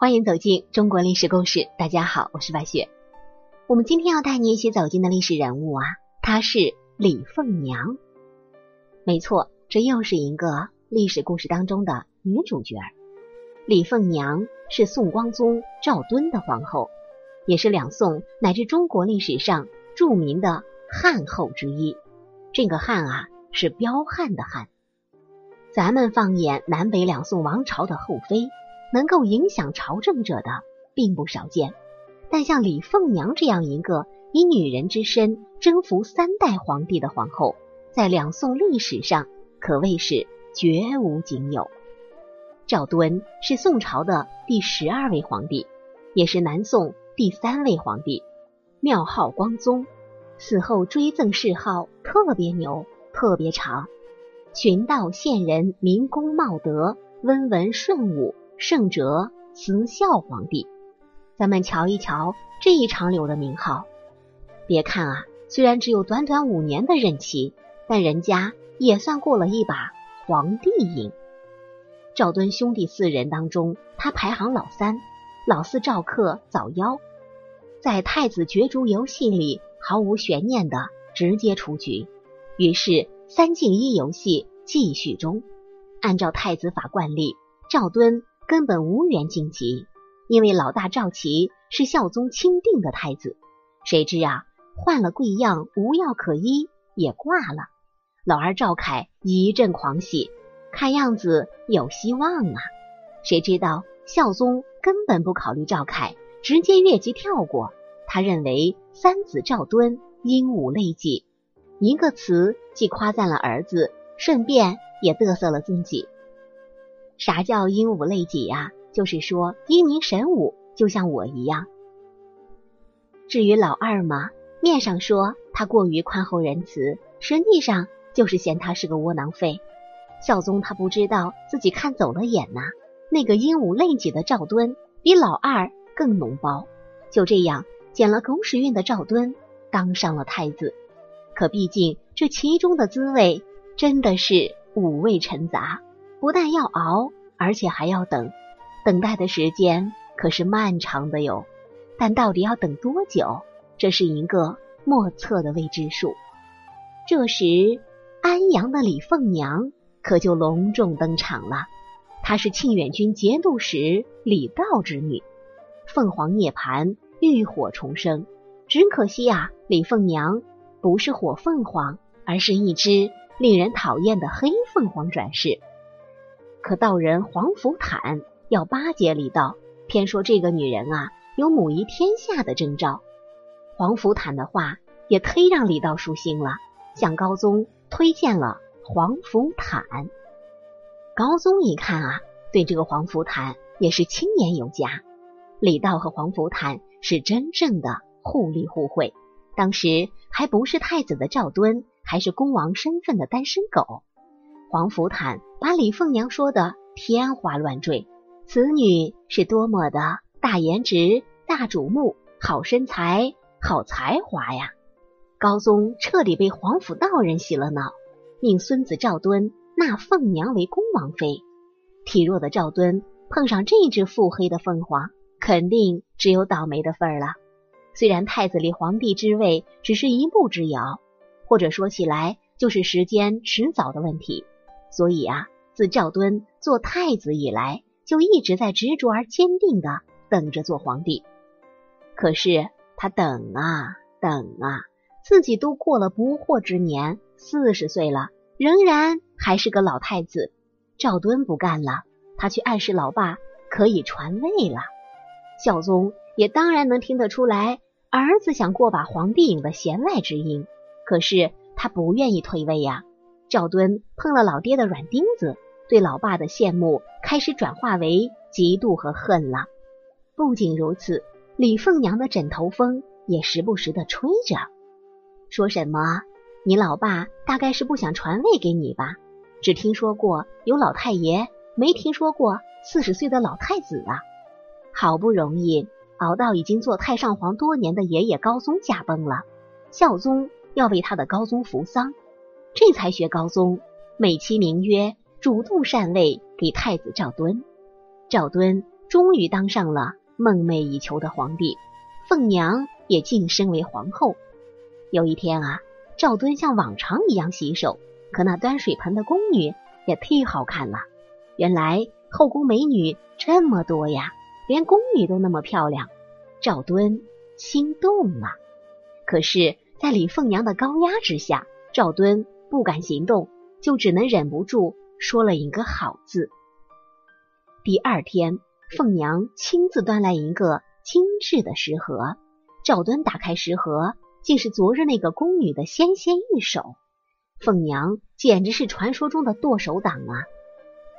欢迎走进中国历史故事。大家好，我是白雪。我们今天要带你一起走进的历史人物啊，她是李凤娘。没错，这又是一个历史故事当中的女主角。李凤娘是宋光宗赵敦的皇后，也是两宋乃至中国历史上著名的汉后之一。这个汉啊，是彪悍的汉。咱们放眼南北两宋王朝的后妃。能够影响朝政者的并不少见，但像李凤娘这样一个以女人之身征服三代皇帝的皇后，在两宋历史上可谓是绝无仅有。赵敦是宋朝的第十二位皇帝，也是南宋第三位皇帝，庙号光宗，死后追赠谥号特别牛，特别长，寻道县人，民公茂德，温文顺武。圣哲慈孝皇帝，咱们瞧一瞧这一长流的名号。别看啊，虽然只有短短五年的任期，但人家也算过了一把皇帝瘾。赵敦兄弟四人当中，他排行老三，老四赵克早夭，在太子角逐游戏里毫无悬念的直接出局。于是三进一游戏继续中，按照太子法惯例，赵敦。根本无缘晋级，因为老大赵齐是孝宗钦定的太子。谁知啊，换了贵样，无药可医，也挂了。老二赵凯一阵狂喜，看样子有希望啊。谁知道孝宗根本不考虑赵凯，直接越级跳过。他认为三子赵敦鹦鹉类己，一个词既夸赞了儿子，顺便也嘚瑟了自己。啥叫鹦鹉类己呀？就是说英明神武，就像我一样。至于老二嘛，面上说他过于宽厚仁慈，实际上就是嫌他是个窝囊废。孝宗他不知道自己看走了眼呐。那个鹦鹉类己的赵敦比老二更脓包，就这样捡了狗屎运的赵敦当上了太子。可毕竟这其中的滋味真的是五味陈杂。不但要熬，而且还要等，等待的时间可是漫长的哟。但到底要等多久，这是一个莫测的未知数。这时，安阳的李凤娘可就隆重登场了。她是庆远军节度使李道之女，凤凰涅槃，浴火重生。只可惜啊，李凤娘不是火凤凰，而是一只令人讨厌的黑凤凰转世。可道人黄福坦要巴结李道，偏说这个女人啊有母仪天下的征兆。黄福坦的话也忒让李道舒心了，向高宗推荐了黄福坦。高宗一看啊，对这个黄福坦也是青眼有加。李道和黄福坦是真正的互利互惠。当时还不是太子的赵敦，还是公王身份的单身狗。黄福坦把李凤娘说的天花乱坠，此女是多么的大颜值、大瞩目、好身材、好才华呀！高宗彻底被黄甫道人洗了脑，命孙子赵敦纳凤娘为恭王妃。体弱的赵敦碰上这只腹黑的凤凰，肯定只有倒霉的份儿了。虽然太子离皇帝之位只是一步之遥，或者说起来就是时间迟早的问题。所以啊，自赵敦做太子以来，就一直在执着而坚定的等着做皇帝。可是他等啊等啊，自己都过了不惑之年，四十岁了，仍然还是个老太子。赵敦不干了，他去暗示老爸可以传位了。孝宗也当然能听得出来，儿子想过把皇帝瘾的弦外之音，可是他不愿意退位呀。赵敦碰了老爹的软钉子，对老爸的羡慕开始转化为嫉妒和恨了。不仅如此，李凤娘的枕头风也时不时的吹着，说什么：“你老爸大概是不想传位给你吧？只听说过有老太爷，没听说过四十岁的老太子啊！好不容易熬到已经做太上皇多年的爷爷高宗驾崩了，孝宗要为他的高宗扶丧。”这才学高宗，美其名曰主动禅位给太子赵敦。赵敦终于当上了梦寐以求的皇帝，凤娘也晋升为皇后。有一天啊，赵敦像往常一样洗手，可那端水盆的宫女也忒好看了。原来后宫美女这么多呀，连宫女都那么漂亮，赵敦心动了。可是，在李凤娘的高压之下，赵敦不敢行动，就只能忍不住说了一个好字。第二天，凤娘亲自端来一个精致的食盒，赵敦打开食盒。竟是昨日那个宫女的纤纤玉手，凤娘简直是传说中的剁手党啊！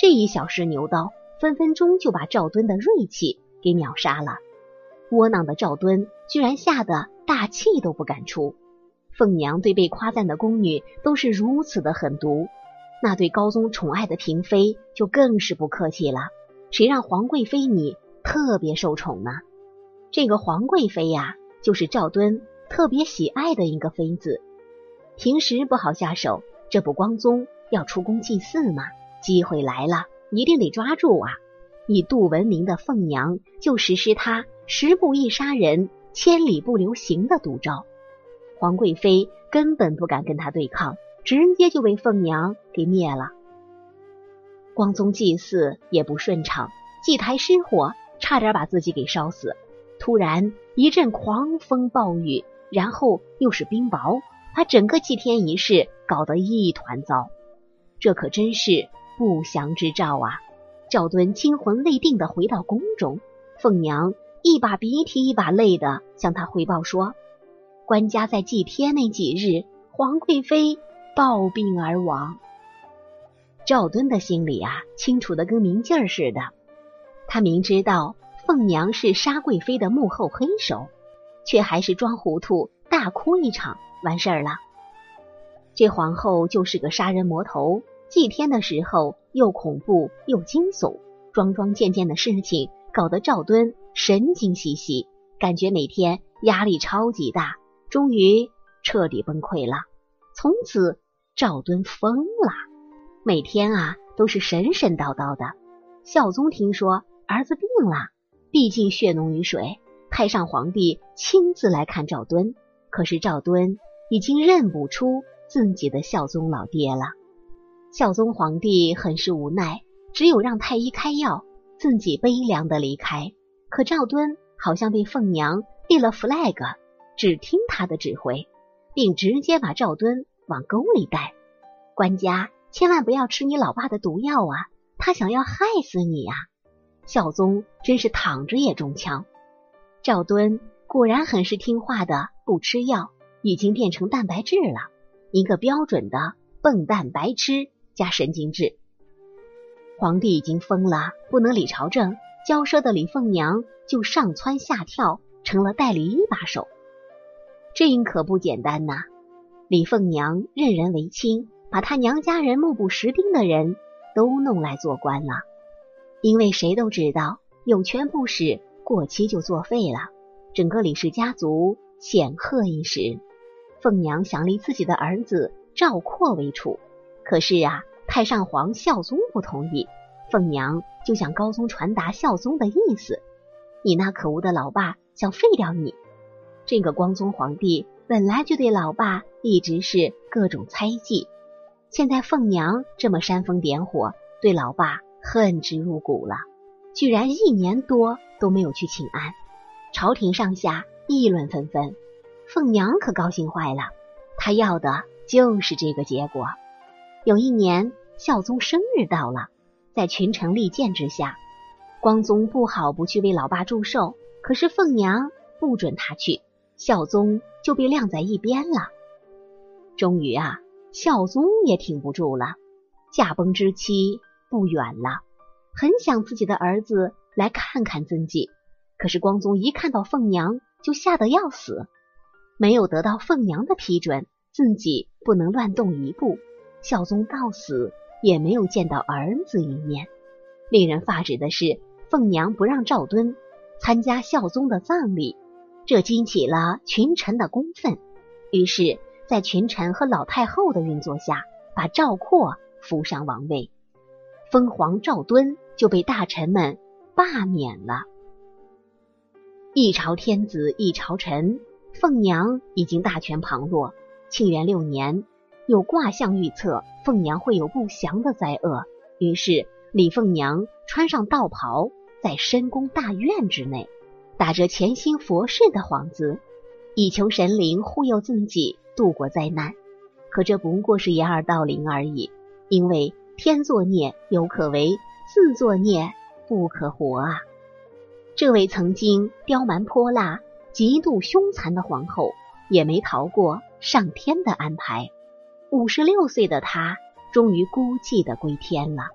这一小试牛刀，分分钟就把赵敦的锐气给秒杀了。窝囊的赵敦居然吓得大气都不敢出。凤娘对被夸赞的宫女都是如此的狠毒，那对高宗宠爱的嫔妃就更是不客气了。谁让皇贵妃你特别受宠呢？这个皇贵妃呀，就是赵敦。特别喜爱的一个妃子，平时不好下手，这不光宗要出宫祭祀吗？机会来了，一定得抓住啊！以杜闻名的凤娘就实施他十步一杀人，千里不留行的毒招。皇贵妃根本不敢跟他对抗，直接就被凤娘给灭了。光宗祭祀也不顺畅，祭台失火，差点把自己给烧死。突然一阵狂风暴雨。然后又是冰雹，把整个祭天仪式搞得一团糟。这可真是不祥之兆啊！赵敦惊魂未定的回到宫中，凤娘一把鼻涕一把泪的向他汇报说：“官家在祭天那几日，皇贵妃暴病而亡。”赵敦的心里啊，清楚的跟明镜似的。他明知道凤娘是杀贵妃的幕后黑手。却还是装糊涂，大哭一场，完事儿了。这皇后就是个杀人魔头，祭天的时候又恐怖又惊悚，桩桩件件的事情搞得赵敦神经兮兮，感觉每天压力超级大，终于彻底崩溃了。从此赵敦疯了，每天啊都是神神叨叨的。孝宗听说儿子病了，毕竟血浓于水。太上皇帝亲自来看赵敦，可是赵敦已经认不出自己的孝宗老爹了。孝宗皇帝很是无奈，只有让太医开药，自己悲凉的离开。可赵敦好像被凤娘立了 flag，只听他的指挥，并直接把赵敦往沟里带。官家千万不要吃你老爸的毒药啊，他想要害死你呀！孝宗真是躺着也中枪。赵敦果然很是听话的，不吃药，已经变成蛋白质了，一个标准的笨蛋白痴加神经质。皇帝已经疯了，不能理朝政，骄奢的李凤娘就上蹿下跳，成了代理一把手。这可不简单呐！李凤娘任人唯亲，把她娘家人目不识丁的人都弄来做官了，因为谁都知道有权不使。过期就作废了，整个李氏家族显赫一时。凤娘想立自己的儿子赵括为储，可是啊，太上皇孝宗不同意。凤娘就向高宗传达孝宗的意思：你那可恶的老爸想废掉你。这个光宗皇帝本来就对老爸一直是各种猜忌，现在凤娘这么煽风点火，对老爸恨之入骨了。居然一年多都没有去请安，朝廷上下议论纷纷。凤娘可高兴坏了，她要的就是这个结果。有一年，孝宗生日到了，在群臣力荐之下，光宗不好不去为老爸祝寿，可是凤娘不准他去，孝宗就被晾在一边了。终于啊，孝宗也挺不住了，驾崩之期不远了。很想自己的儿子来看看自己，可是光宗一看到凤娘就吓得要死，没有得到凤娘的批准，自己不能乱动一步。孝宗到死也没有见到儿子一面。令人发指的是，凤娘不让赵敦参加孝宗的葬礼，这激起了群臣的公愤。于是，在群臣和老太后的运作下，把赵括扶上王位，封皇赵敦。就被大臣们罢免了。一朝天子一朝臣，凤娘已经大权旁落。庆元六年，有卦象预测凤娘会有不祥的灾厄，于是李凤娘穿上道袍，在深宫大院之内，打着潜心佛事的幌子，以求神灵护佑自己度过灾难。可这不过是掩耳盗铃而已，因为天作孽犹可为，自作孽不可活啊！这位曾经刁蛮泼辣、极度凶残的皇后，也没逃过上天的安排。五十六岁的她，终于孤寂的归天了。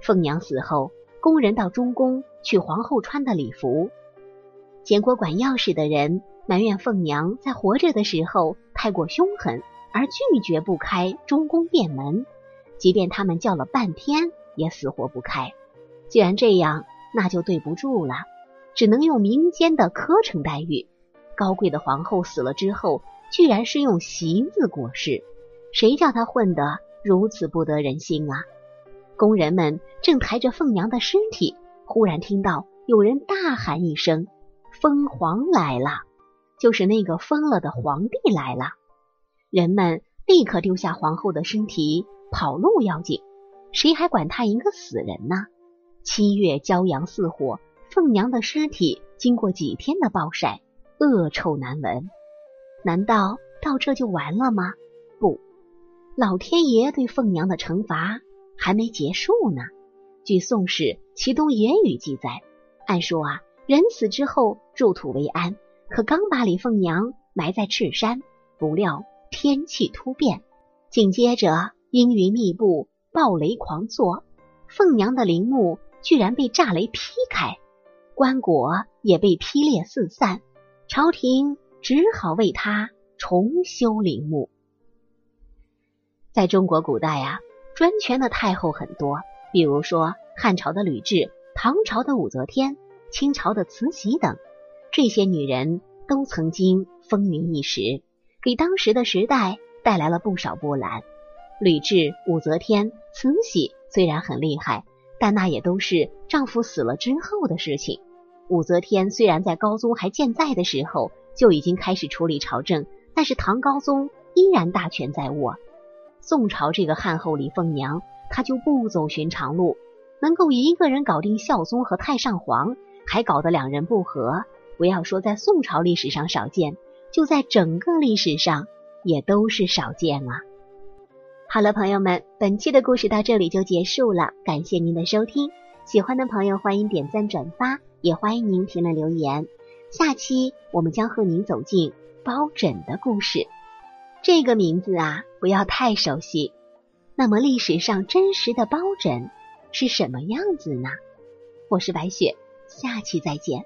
凤娘死后，宫人到中宫取皇后穿的礼服，监国管钥匙的人埋怨凤娘在活着的时候太过凶狠。而拒绝不开中宫殿门，即便他们叫了半天，也死活不开。既然这样，那就对不住了，只能用民间的苛惩待遇。高贵的皇后死了之后，居然是用席子裹尸，谁叫她混得如此不得人心啊！工人们正抬着凤娘的尸体，忽然听到有人大喊一声：“疯皇来了！”就是那个疯了的皇帝来了。人们立刻丢下皇后的身体跑路要紧，谁还管他一个死人呢？七月骄阳似火，凤娘的尸体经过几天的暴晒，恶臭难闻。难道到这就完了吗？不，老天爷对凤娘的惩罚还没结束呢。据《宋史·齐东野语》记载，按说啊，人死之后入土为安，可刚把李凤娘埋在赤山，不料。天气突变，紧接着阴云密布，暴雷狂作，凤娘的陵墓居然被炸雷劈开，棺椁也被劈裂四散，朝廷只好为他重修陵墓。在中国古代啊，专权的太后很多，比如说汉朝的吕雉、唐朝的武则天、清朝的慈禧等，这些女人都曾经风云一时。给当时的时代带来了不少波澜。吕雉、武则天、慈禧虽然很厉害，但那也都是丈夫死了之后的事情。武则天虽然在高宗还健在的时候就已经开始处理朝政，但是唐高宗依然大权在握。宋朝这个汉后李凤娘，她就不走寻常路，能够一个人搞定孝宗和太上皇，还搞得两人不和，不要说在宋朝历史上少见。就在整个历史上也都是少见啊！好了，朋友们，本期的故事到这里就结束了，感谢您的收听。喜欢的朋友欢迎点赞转发，也欢迎您评论留言。下期我们将和您走进包拯的故事。这个名字啊，不要太熟悉。那么历史上真实的包拯是什么样子呢？我是白雪，下期再见。